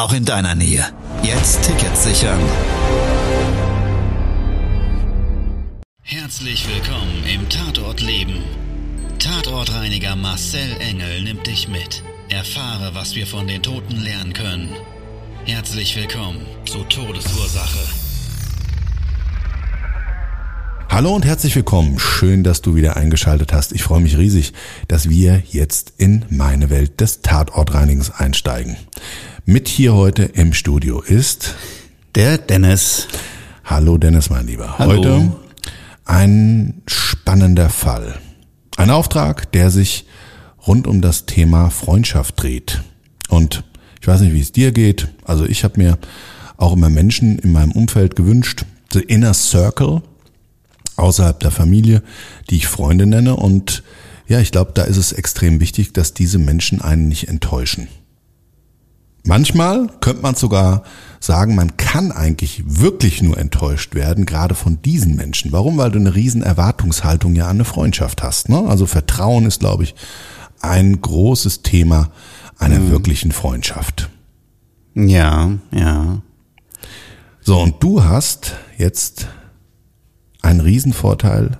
auch in deiner Nähe. Jetzt Tickets sichern. Herzlich willkommen im Tatort Leben. Tatortreiniger Marcel Engel nimmt dich mit. Erfahre, was wir von den Toten lernen können. Herzlich willkommen zu Todesursache. Hallo und herzlich willkommen. Schön, dass du wieder eingeschaltet hast. Ich freue mich riesig, dass wir jetzt in meine Welt des Tatortreinigens einsteigen. Mit hier heute im Studio ist der Dennis. Hallo Dennis, mein Lieber. Hallo. Heute ein spannender Fall. Ein Auftrag, der sich rund um das Thema Freundschaft dreht. Und ich weiß nicht, wie es dir geht. Also ich habe mir auch immer Menschen in meinem Umfeld gewünscht. The Inner Circle, außerhalb der Familie, die ich Freunde nenne. Und ja, ich glaube, da ist es extrem wichtig, dass diese Menschen einen nicht enttäuschen. Manchmal könnte man sogar sagen, man kann eigentlich wirklich nur enttäuscht werden, gerade von diesen Menschen. Warum? Weil du eine riesen Erwartungshaltung ja an eine Freundschaft hast. Ne? Also Vertrauen ist, glaube ich, ein großes Thema einer mhm. wirklichen Freundschaft. Ja, ja. So, und du hast jetzt einen Riesenvorteil,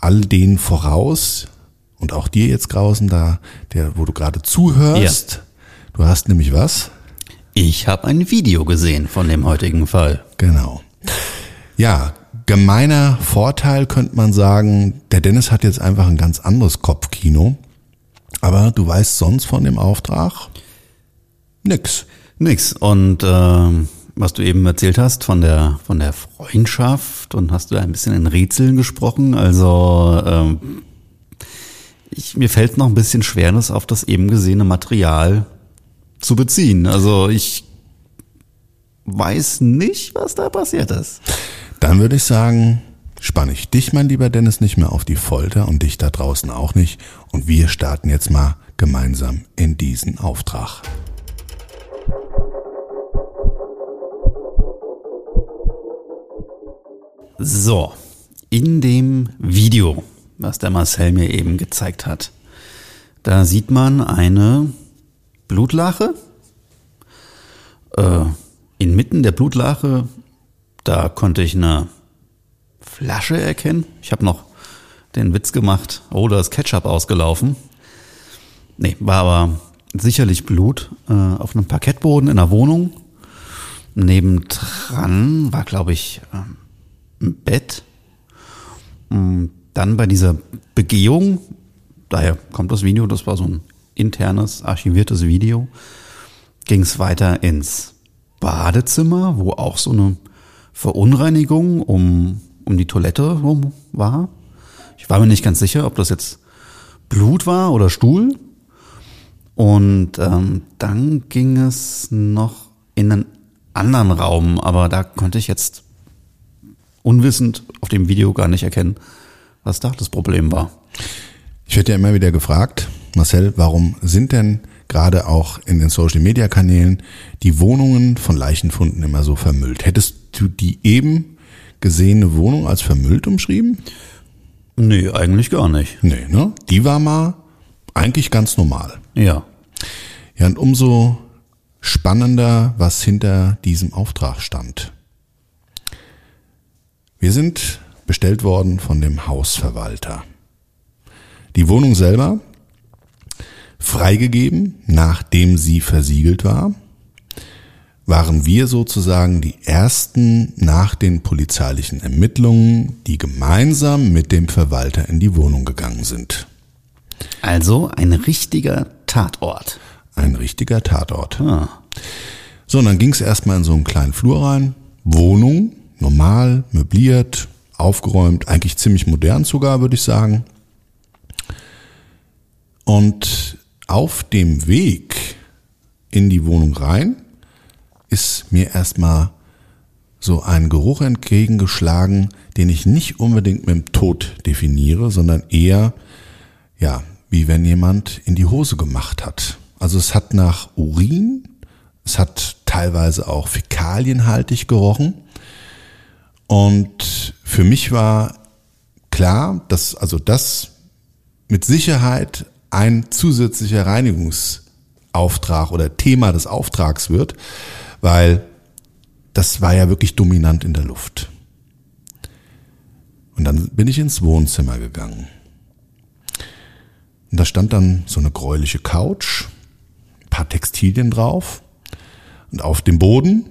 all denen voraus und auch dir jetzt draußen da, der, wo du gerade zuhörst. Ja. Du hast nämlich was? Ich habe ein Video gesehen von dem heutigen Fall. Genau. Ja, gemeiner Vorteil könnte man sagen, der Dennis hat jetzt einfach ein ganz anderes Kopfkino. Aber du weißt sonst von dem Auftrag nix. Nix. Und äh, was du eben erzählt hast von der von der Freundschaft und hast du ein bisschen in Rätseln gesprochen. Also ähm, ich, mir fällt noch ein bisschen Schwernis auf das eben gesehene Material zu beziehen. Also ich weiß nicht, was da passiert ist. Dann würde ich sagen, spanne ich dich, mein lieber Dennis, nicht mehr auf die Folter und dich da draußen auch nicht. Und wir starten jetzt mal gemeinsam in diesen Auftrag. So, in dem Video, was der Marcel mir eben gezeigt hat, da sieht man eine Blutlache. Äh, inmitten der Blutlache, da konnte ich eine Flasche erkennen. Ich habe noch den Witz gemacht, oh, da ist Ketchup ausgelaufen. Nee, war aber sicherlich Blut äh, auf einem Parkettboden in der Wohnung. Nebendran war, glaube ich, ähm, im Bett. Mm, dann bei dieser Begehung, daher kommt das Video, das war so ein internes, archiviertes Video, ging es weiter ins Badezimmer, wo auch so eine Verunreinigung um, um die Toilette rum war. Ich war mir nicht ganz sicher, ob das jetzt Blut war oder Stuhl. Und ähm, dann ging es noch in einen anderen Raum, aber da konnte ich jetzt unwissend auf dem Video gar nicht erkennen, was da das Problem war. Ich werde ja immer wieder gefragt, Marcel, warum sind denn gerade auch in den Social Media Kanälen die Wohnungen von Leichenfunden immer so vermüllt? Hättest du die eben gesehene Wohnung als vermüllt umschrieben? Nee, eigentlich gar nicht. Nee, ne? Die war mal eigentlich ganz normal. Ja. Ja, und umso spannender, was hinter diesem Auftrag stand. Wir sind bestellt worden von dem Hausverwalter. Die Wohnung selber freigegeben, nachdem sie versiegelt war, waren wir sozusagen die ersten nach den polizeilichen Ermittlungen, die gemeinsam mit dem Verwalter in die Wohnung gegangen sind. Also ein richtiger Tatort. Ein richtiger Tatort. Ah. So, und dann ging es erstmal in so einen kleinen Flur rein. Wohnung, normal, möbliert, aufgeräumt, eigentlich ziemlich modern sogar, würde ich sagen. Und auf dem Weg in die Wohnung rein ist mir erstmal so ein Geruch entgegengeschlagen, den ich nicht unbedingt mit dem Tod definiere, sondern eher, ja, wie wenn jemand in die Hose gemacht hat. Also es hat nach Urin, es hat teilweise auch fäkalienhaltig gerochen. Und für mich war klar, dass also das mit Sicherheit ein zusätzlicher Reinigungsauftrag oder Thema des Auftrags wird, weil das war ja wirklich dominant in der Luft. Und dann bin ich ins Wohnzimmer gegangen. Und da stand dann so eine gräuliche Couch, ein paar Textilien drauf. Und auf dem Boden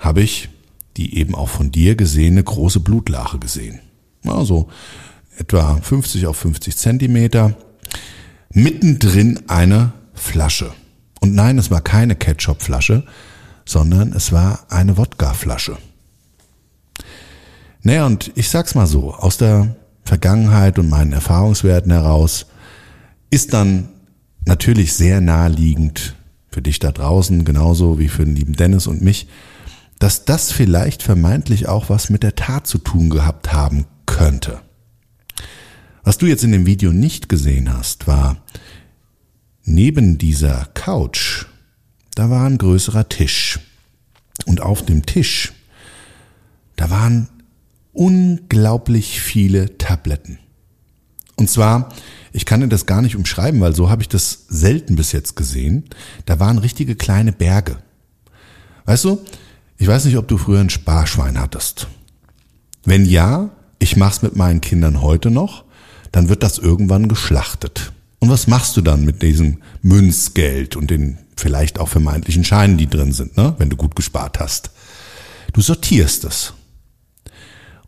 habe ich die eben auch von dir gesehene große Blutlache gesehen. Also etwa 50 auf 50 Zentimeter. Mittendrin eine Flasche. Und nein, es war keine Ketchupflasche, sondern es war eine Wodkaflasche. Naja, und ich sag's mal so, aus der Vergangenheit und meinen Erfahrungswerten heraus ist dann natürlich sehr naheliegend für dich da draußen, genauso wie für den lieben Dennis und mich, dass das vielleicht vermeintlich auch was mit der Tat zu tun gehabt haben könnte. Was du jetzt in dem Video nicht gesehen hast, war neben dieser Couch da war ein größerer Tisch. Und auf dem Tisch, da waren unglaublich viele Tabletten. Und zwar, ich kann dir das gar nicht umschreiben, weil so habe ich das selten bis jetzt gesehen. Da waren richtige kleine Berge. Weißt du, ich weiß nicht, ob du früher ein Sparschwein hattest. Wenn ja, ich mach's mit meinen Kindern heute noch, dann wird das irgendwann geschlachtet. Und was machst du dann mit diesem Münzgeld und den vielleicht auch vermeintlichen Scheinen, die drin sind, ne? wenn du gut gespart hast? Du sortierst es.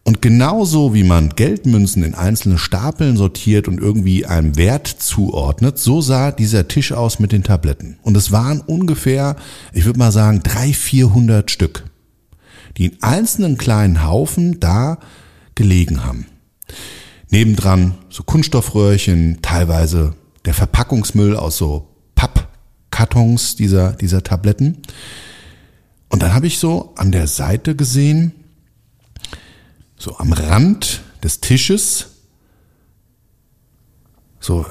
Und genauso wie man Geldmünzen in einzelne Stapeln sortiert und irgendwie einem Wert zuordnet, so sah dieser Tisch aus mit den Tabletten. Und es waren ungefähr, ich würde mal sagen, drei, vierhundert Stück, die in einzelnen kleinen Haufen da gelegen haben. Nebendran so Kunststoffröhrchen, teilweise der Verpackungsmüll aus so Pappkartons dieser, dieser Tabletten. Und dann habe ich so an der Seite gesehen, so am Rand des Tisches, so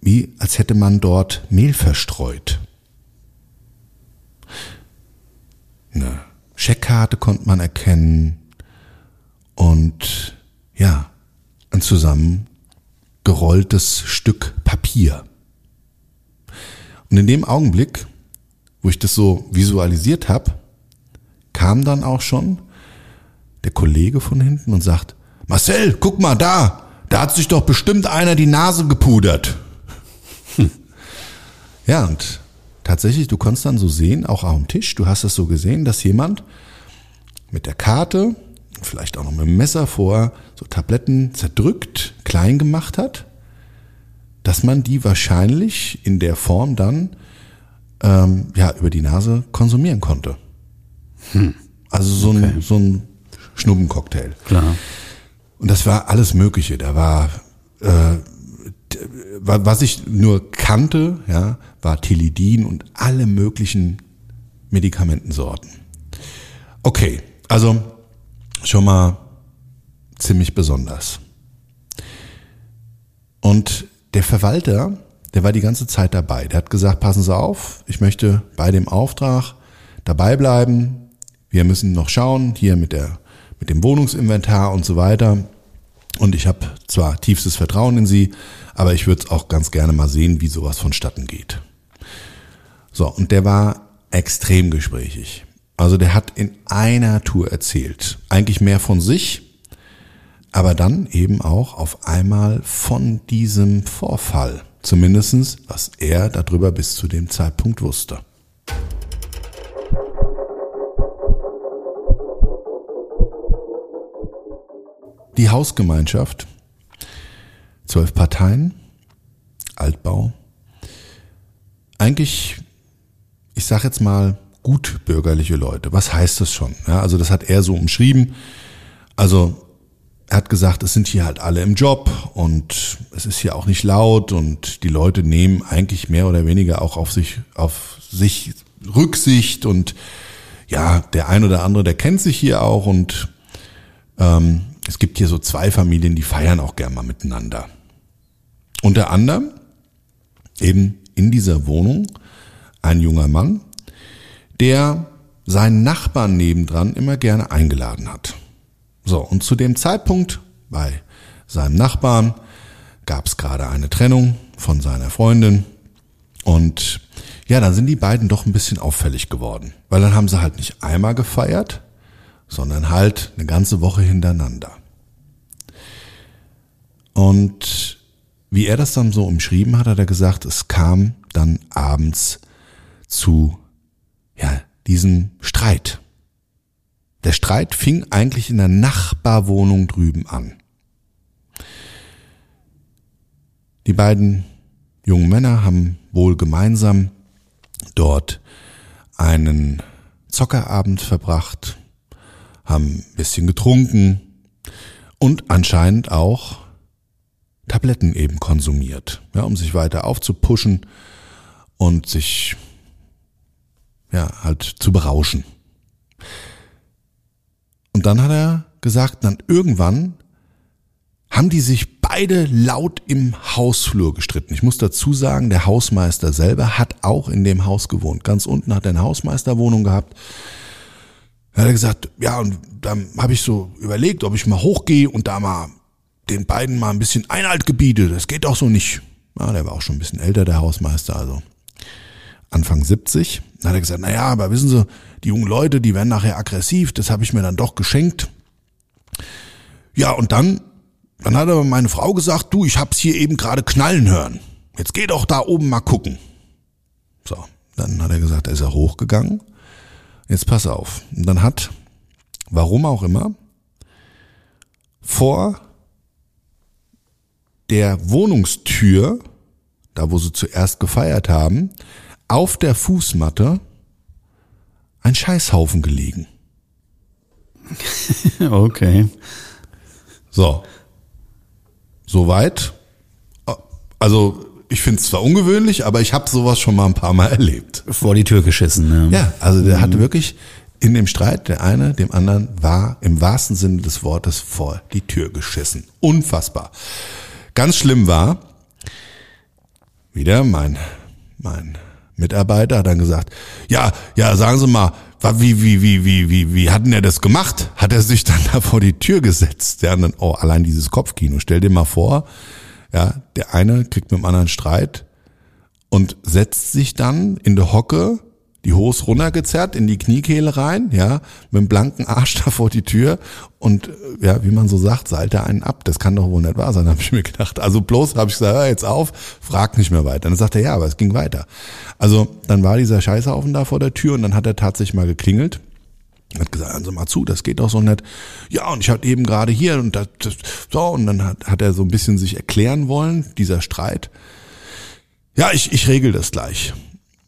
wie als hätte man dort Mehl verstreut. Eine Scheckkarte konnte man erkennen und ja, ein zusammengerolltes Stück Papier. Und in dem Augenblick, wo ich das so visualisiert habe, kam dann auch schon der Kollege von hinten und sagt, Marcel, guck mal da, da hat sich doch bestimmt einer die Nase gepudert. Ja, und tatsächlich, du konntest dann so sehen, auch am Tisch, du hast es so gesehen, dass jemand mit der Karte vielleicht auch noch mit dem Messer vor so Tabletten zerdrückt, klein gemacht hat, dass man die wahrscheinlich in der Form dann ähm, ja über die Nase konsumieren konnte. Hm. Also so okay. ein so ein Schnuppencocktail. Klar. Und das war alles Mögliche. Da war äh, was ich nur kannte, ja, war Tilidin und alle möglichen Medikamentensorten. Okay, also schon mal ziemlich besonders. Und der Verwalter, der war die ganze Zeit dabei. Der hat gesagt, passen Sie auf, ich möchte bei dem Auftrag dabei bleiben. Wir müssen noch schauen, hier mit, der, mit dem Wohnungsinventar und so weiter. Und ich habe zwar tiefstes Vertrauen in Sie, aber ich würde auch ganz gerne mal sehen, wie sowas vonstatten geht. So, und der war extrem gesprächig. Also der hat in einer Tour erzählt, eigentlich mehr von sich, aber dann eben auch auf einmal von diesem Vorfall, zumindestens was er darüber bis zu dem Zeitpunkt wusste. Die Hausgemeinschaft, zwölf Parteien, Altbau, eigentlich, ich sag jetzt mal, gutbürgerliche Leute. Was heißt das schon? Ja, also das hat er so umschrieben. Also er hat gesagt, es sind hier halt alle im Job und es ist hier auch nicht laut und die Leute nehmen eigentlich mehr oder weniger auch auf sich, auf sich Rücksicht und ja, der ein oder andere, der kennt sich hier auch und ähm, es gibt hier so zwei Familien, die feiern auch gern mal miteinander. Unter anderem eben in dieser Wohnung ein junger Mann, der seinen Nachbarn nebendran immer gerne eingeladen hat. So, und zu dem Zeitpunkt bei seinem Nachbarn gab es gerade eine Trennung von seiner Freundin und ja, dann sind die beiden doch ein bisschen auffällig geworden, weil dann haben sie halt nicht einmal gefeiert, sondern halt eine ganze Woche hintereinander. Und wie er das dann so umschrieben hat, hat er gesagt, es kam dann abends zu ja, diesem Streit. Der Streit fing eigentlich in der Nachbarwohnung drüben an. Die beiden jungen Männer haben wohl gemeinsam dort einen Zockerabend verbracht, haben ein bisschen getrunken und anscheinend auch Tabletten eben konsumiert, ja, um sich weiter aufzupuschen und sich ja halt zu berauschen. Und dann hat er gesagt, dann irgendwann haben die sich beide laut im Hausflur gestritten. Ich muss dazu sagen, der Hausmeister selber hat auch in dem Haus gewohnt. Ganz unten hat er eine Hausmeisterwohnung gehabt. Da hat er gesagt, ja, und dann habe ich so überlegt, ob ich mal hochgehe und da mal den beiden mal ein bisschen Einhalt gebiete. Das geht doch so nicht. Ja, der war auch schon ein bisschen älter, der Hausmeister, also Anfang 70. Dann hat er gesagt, naja, aber wissen Sie, die jungen Leute, die werden nachher aggressiv, das habe ich mir dann doch geschenkt. Ja, und dann dann hat aber meine Frau gesagt, du, ich hab's hier eben gerade knallen hören. Jetzt geh doch da oben mal gucken. So, dann hat er gesagt, er ist er hochgegangen. Jetzt pass auf. Und dann hat, warum auch immer, vor der Wohnungstür, da wo sie zuerst gefeiert haben, auf der Fußmatte ein Scheißhaufen gelegen. okay. So, Soweit. Also ich finde es zwar ungewöhnlich, aber ich habe sowas schon mal ein paar Mal erlebt. Vor die Tür geschissen. Ne? Ja, also der mhm. hatte wirklich in dem Streit, der eine dem anderen war im wahrsten Sinne des Wortes vor die Tür geschissen. Unfassbar. Ganz schlimm war, wieder mein, mein Mitarbeiter hat dann gesagt, ja, ja, sagen Sie mal, wie, wie, wie, wie, wie, wie hat denn er das gemacht? Hat er sich dann da vor die Tür gesetzt? Ja, dann, oh, allein dieses Kopfkino. Stell dir mal vor, ja, der eine kriegt mit dem anderen Streit und setzt sich dann in der Hocke die Hose runtergezerrt in die Kniekehle rein, ja, mit dem blanken Arsch da vor die Tür und äh, ja, wie man so sagt, seilte einen ab. Das kann doch wohl nicht wahr sein, habe ich mir gedacht. Also bloß habe ich gesagt, hör jetzt auf, frag nicht mehr weiter. Dann sagt er, ja, aber es ging weiter. Also dann war dieser Scheißhaufen da vor der Tür und dann hat er tatsächlich mal geklingelt. Hat gesagt, hören Sie mal zu, das geht doch so nicht. Ja, und ich hatte eben gerade hier und das, das so, und dann hat, hat er so ein bisschen sich erklären wollen, dieser Streit. Ja, ich, ich regel das gleich.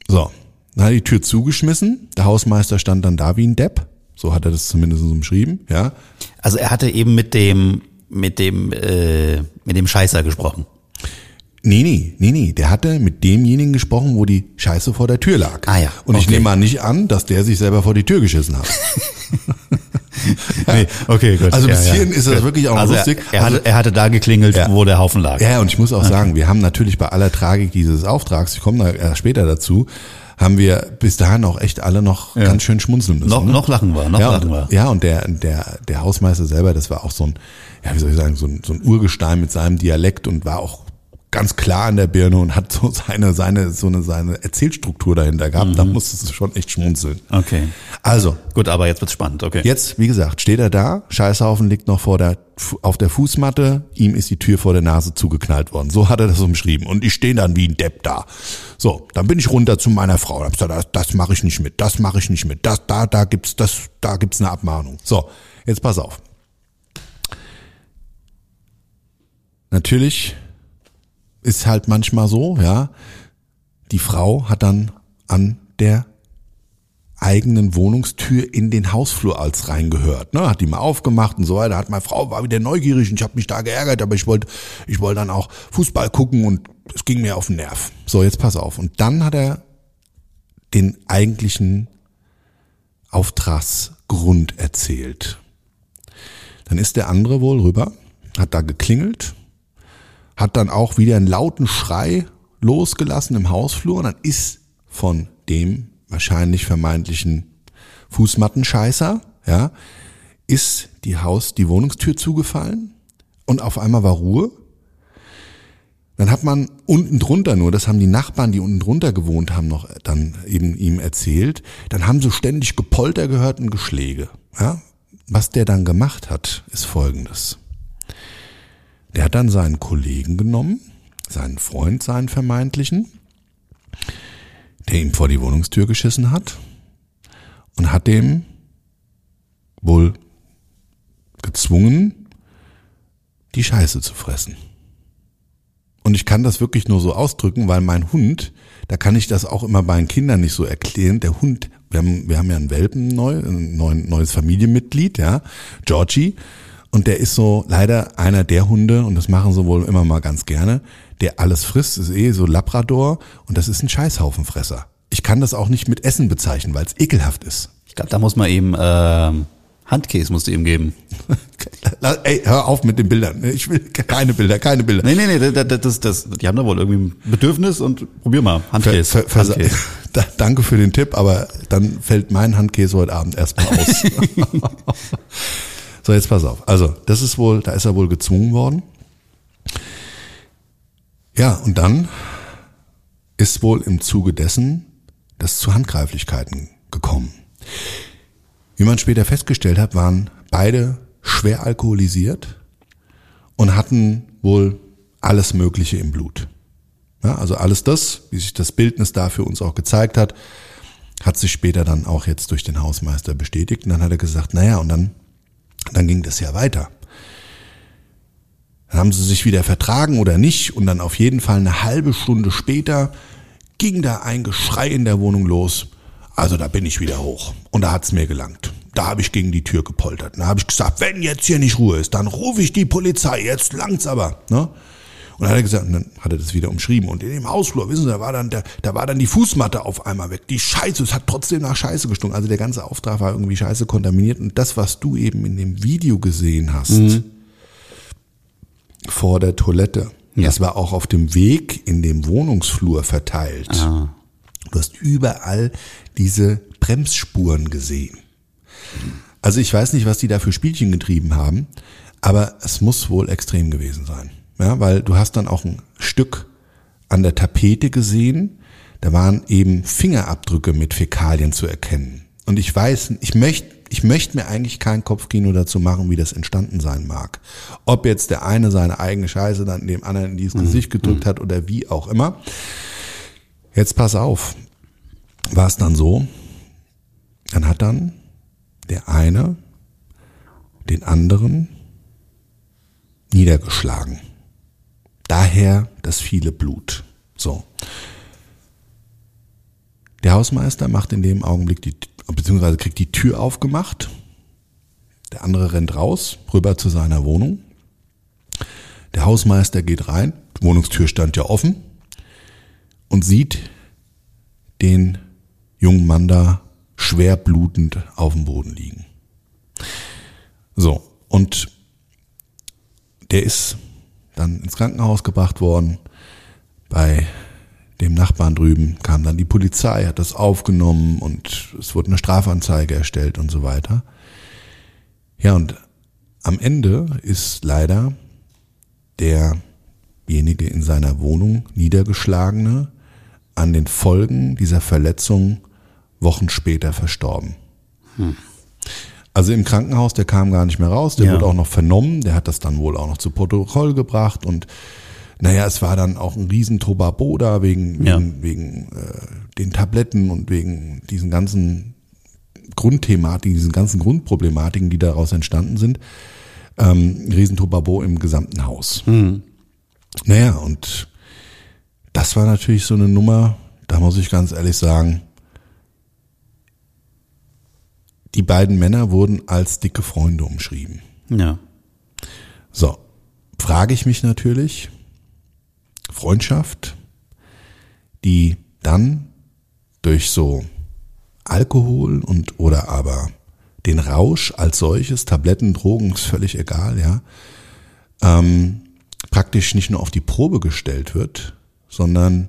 So, dann hat er die Tür zugeschmissen. Der Hausmeister stand dann da wie ein Depp. So hat er das zumindest umschrieben, ja. Also er hatte eben mit dem, mit dem, äh, mit dem Scheißer gesprochen. Nee, nee, nee, nee. Der hatte mit demjenigen gesprochen, wo die Scheiße vor der Tür lag. Ah ja. Und okay. ich nehme mal nicht an, dass der sich selber vor die Tür geschissen hat. nee, okay, gut. Also bis ja, hierhin ja. ist das wirklich auch also lustig. Er, er, also, hatte, er hatte da geklingelt, ja. wo der Haufen lag. Ja, und ich muss auch okay. sagen, wir haben natürlich bei aller Tragik dieses Auftrags, ich komme da später dazu, haben wir bis dahin auch echt alle noch ja. ganz schön schmunzeln müssen. Noch, ne? noch lachen wir, noch ja, lachen wir. Ja, und der, der, der Hausmeister selber, das war auch so ein, ja, wie soll ich sagen, so ein, so ein Urgestein mit seinem Dialekt und war auch ganz klar an der Birne und hat so seine, seine, so eine, seine Erzählstruktur dahinter gehabt. Mhm. Da musstest du schon echt schmunzeln. Okay. Also. Gut, aber jetzt wird's spannend, okay. Jetzt, wie gesagt, steht er da, Scheißhaufen liegt noch vor der, auf der Fußmatte, ihm ist die Tür vor der Nase zugeknallt worden. So hat er das umschrieben. Und ich stehe dann wie ein Depp da. So, dann bin ich runter zu meiner Frau und hab gesagt, das, das mache ich nicht mit, das mache ich nicht mit, das, da, da gibt's, das, da gibt's eine Abmahnung. So, jetzt pass auf. Natürlich ist halt manchmal so, ja. Die Frau hat dann an der eigenen Wohnungstür in den Hausflur als reingehört, ne, hat die mal aufgemacht und so weiter, hat meine Frau war wieder neugierig und ich habe mich da geärgert, aber ich wollte ich wollte dann auch Fußball gucken und es ging mir auf den Nerv. So, jetzt pass auf und dann hat er den eigentlichen Auftragsgrund erzählt. Dann ist der andere wohl rüber, hat da geklingelt, hat dann auch wieder einen lauten Schrei losgelassen im Hausflur und dann ist von dem wahrscheinlich vermeintlichen Fußmattenscheißer, ja, ist die Haus, die Wohnungstür zugefallen und auf einmal war Ruhe. Dann hat man unten drunter nur, das haben die Nachbarn, die unten drunter gewohnt haben, noch dann eben ihm erzählt, dann haben sie ständig Gepolter gehört und Geschläge. Ja? Was der dann gemacht hat, ist folgendes. Der hat dann seinen Kollegen genommen, seinen Freund, seinen vermeintlichen, der ihm vor die Wohnungstür geschissen hat und hat dem wohl gezwungen, die Scheiße zu fressen. Und ich kann das wirklich nur so ausdrücken, weil mein Hund, da kann ich das auch immer bei den Kindern nicht so erklären. Der Hund, wir haben, wir haben ja einen Welpen neu, ein neues Familienmitglied, ja, Georgie. Und der ist so leider einer der Hunde, und das machen sie wohl immer mal ganz gerne, der alles frisst, ist eh so Labrador und das ist ein Scheißhaufenfresser. Ich kann das auch nicht mit Essen bezeichnen, weil es ekelhaft ist. Ich glaube, da muss man eben ähm, Handkäse musst du ihm geben. Ey, hör auf mit den Bildern. Ich will keine Bilder, keine Bilder. Nee, nee, nee, das, das, das, die haben da wohl irgendwie ein Bedürfnis und probier mal. Handkäse. Ver, ver, Handkäse. Da, danke für den Tipp, aber dann fällt mein Handkäse heute Abend erstmal aus. so, jetzt pass auf. Also, das ist wohl, da ist er wohl gezwungen worden. Ja, und dann ist wohl im Zuge dessen das zu Handgreiflichkeiten gekommen. Wie man später festgestellt hat, waren beide schwer alkoholisiert und hatten wohl alles Mögliche im Blut. Ja, also alles das, wie sich das Bildnis da für uns auch gezeigt hat, hat sich später dann auch jetzt durch den Hausmeister bestätigt. Und dann hat er gesagt, naja, und dann, dann ging das ja weiter. Dann haben sie sich wieder vertragen oder nicht und dann auf jeden Fall eine halbe Stunde später ging da ein Geschrei in der Wohnung los. Also da bin ich wieder hoch. Und da hat's mir gelangt. Da habe ich gegen die Tür gepoltert. Da habe ich gesagt, wenn jetzt hier nicht Ruhe ist, dann rufe ich die Polizei. Jetzt langt's aber. Ne? Und dann hat er gesagt, und dann hat er das wieder umschrieben. Und in dem Hausflur, wissen Sie, da war dann, der, da war dann die Fußmatte auf einmal weg. Die Scheiße, es hat trotzdem nach Scheiße gestunken. Also der ganze Auftrag war irgendwie Scheiße kontaminiert. Und das, was du eben in dem Video gesehen hast, mhm. vor der Toilette, ja. das war auch auf dem Weg in dem Wohnungsflur verteilt. Ah. Du hast überall diese Bremsspuren gesehen. Also ich weiß nicht, was die da für Spielchen getrieben haben, aber es muss wohl extrem gewesen sein. Ja, weil du hast dann auch ein Stück an der Tapete gesehen, da waren eben Fingerabdrücke mit Fäkalien zu erkennen. Und ich weiß, ich möchte ich möchte mir eigentlich kein Kopfkino dazu machen, wie das entstanden sein mag. Ob jetzt der eine seine eigene Scheiße dann dem anderen in dieses mhm. Gesicht gedrückt mhm. hat oder wie auch immer. Jetzt pass auf. War es dann so, dann hat dann der eine den anderen niedergeschlagen. Daher das viele Blut. So. Der Hausmeister macht in dem Augenblick die, beziehungsweise kriegt die Tür aufgemacht. Der andere rennt raus, rüber zu seiner Wohnung. Der Hausmeister geht rein, die Wohnungstür stand ja offen und sieht den jungen Mann da schwer blutend auf dem Boden liegen. So, und der ist dann ins Krankenhaus gebracht worden. Bei dem Nachbarn drüben kam dann die Polizei, hat das aufgenommen und es wurde eine Strafanzeige erstellt und so weiter. Ja, und am Ende ist leider derjenige in seiner Wohnung niedergeschlagene an den Folgen dieser Verletzung Wochen später verstorben. Hm. Also im Krankenhaus, der kam gar nicht mehr raus, der ja. wurde auch noch vernommen, der hat das dann wohl auch noch zu Protokoll gebracht und naja, es war dann auch ein riesen Tobabo da wegen, ja. wegen, wegen äh, den Tabletten und wegen diesen ganzen Grundthematiken, diesen ganzen Grundproblematiken, die daraus entstanden sind. Ähm, riesen Tobabo im gesamten Haus. Mhm. Naja, und das war natürlich so eine Nummer, da muss ich ganz ehrlich sagen, die beiden Männer wurden als dicke Freunde umschrieben. Ja. So, frage ich mich natürlich, Freundschaft, die dann durch so Alkohol und oder aber den Rausch als solches, Tabletten, Drogen, ist völlig egal, ja, ähm, praktisch nicht nur auf die Probe gestellt wird, sondern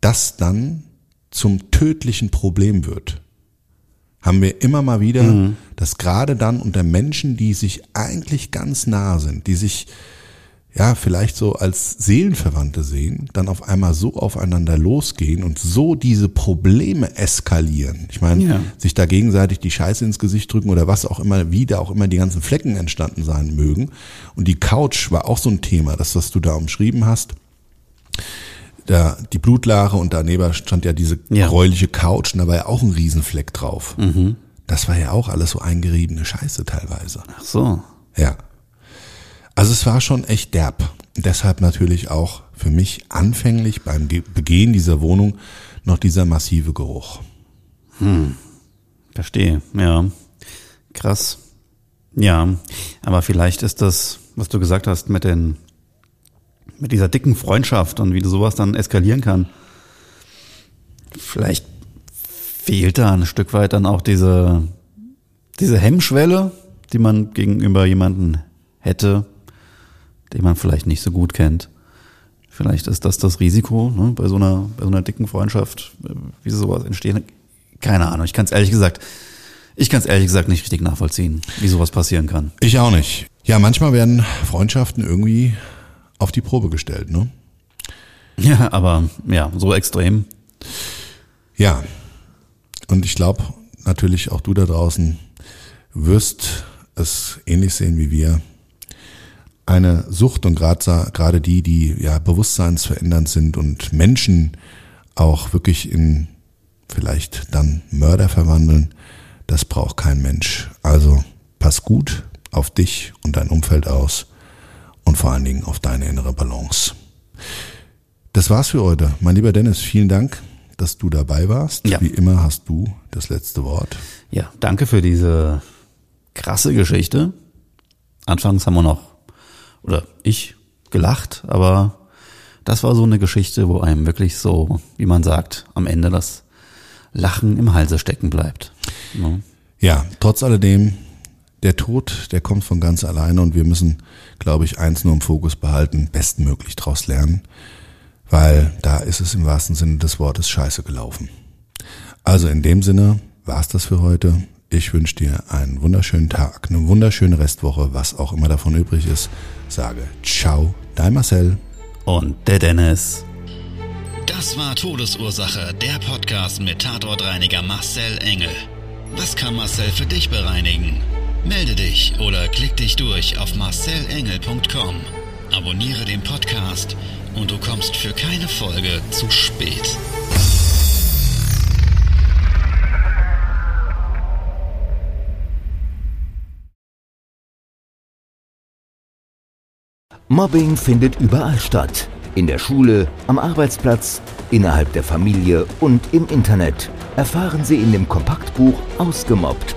das dann zum tödlichen Problem wird. Haben wir immer mal wieder, mhm. dass gerade dann unter Menschen, die sich eigentlich ganz nah sind, die sich ja, vielleicht so als Seelenverwandte sehen, dann auf einmal so aufeinander losgehen und so diese Probleme eskalieren. Ich meine, ja. sich da gegenseitig die Scheiße ins Gesicht drücken oder was auch immer, wie da auch immer die ganzen Flecken entstanden sein mögen. Und die Couch war auch so ein Thema, das, was du da umschrieben hast. Da die Blutlache und daneben stand ja diese ja. gräuliche Couch und da war ja auch ein Riesenfleck drauf. Mhm. Das war ja auch alles so eingeriebene Scheiße teilweise. Ach so. Ja. Also es war schon echt derb. Deshalb natürlich auch für mich anfänglich beim Begehen dieser Wohnung noch dieser massive Geruch. Hm. Verstehe, ja. Krass. Ja, aber vielleicht ist das, was du gesagt hast, mit den, mit dieser dicken Freundschaft und wie sowas dann eskalieren kann. Vielleicht fehlt da ein Stück weit dann auch diese, diese Hemmschwelle, die man gegenüber jemanden hätte, den man vielleicht nicht so gut kennt. Vielleicht ist das das Risiko ne, bei, so einer, bei so einer dicken Freundschaft, wie sowas entstehen. Keine Ahnung, ich kann es ehrlich gesagt, ich kann es ehrlich gesagt nicht richtig nachvollziehen, wie sowas passieren kann. Ich auch nicht. Ja, manchmal werden Freundschaften irgendwie auf die Probe gestellt, ne? Ja, aber ja, so extrem. Ja. Und ich glaube, natürlich auch du da draußen wirst es ähnlich sehen wie wir eine Sucht und gerade die, die ja bewusstseinsverändernd sind und Menschen auch wirklich in vielleicht dann Mörder verwandeln, das braucht kein Mensch. Also pass gut auf dich und dein Umfeld aus und vor allen Dingen auf deine innere Balance. Das war's für heute. Mein lieber Dennis, vielen Dank, dass du dabei warst. Ja. Wie immer hast du das letzte Wort. Ja, danke für diese krasse Geschichte. Anfangs haben wir noch oder ich gelacht, aber das war so eine Geschichte, wo einem wirklich so, wie man sagt, am Ende das Lachen im Halse stecken bleibt. Ja, ja trotz alledem, der Tod, der kommt von ganz alleine und wir müssen, glaube ich, eins nur im Fokus behalten, bestmöglich daraus lernen, weil da ist es im wahrsten Sinne des Wortes scheiße gelaufen. Also in dem Sinne war es das für heute. Ich wünsche dir einen wunderschönen Tag, eine wunderschöne Restwoche, was auch immer davon übrig ist. Sage ciao, dein Marcel. Und der Dennis. Das war Todesursache, der Podcast mit Tatortreiniger Marcel Engel. Was kann Marcel für dich bereinigen? Melde dich oder klick dich durch auf marcelengel.com. Abonniere den Podcast und du kommst für keine Folge zu spät. Mobbing findet überall statt. In der Schule, am Arbeitsplatz, innerhalb der Familie und im Internet. Erfahren Sie in dem Kompaktbuch Ausgemobbt,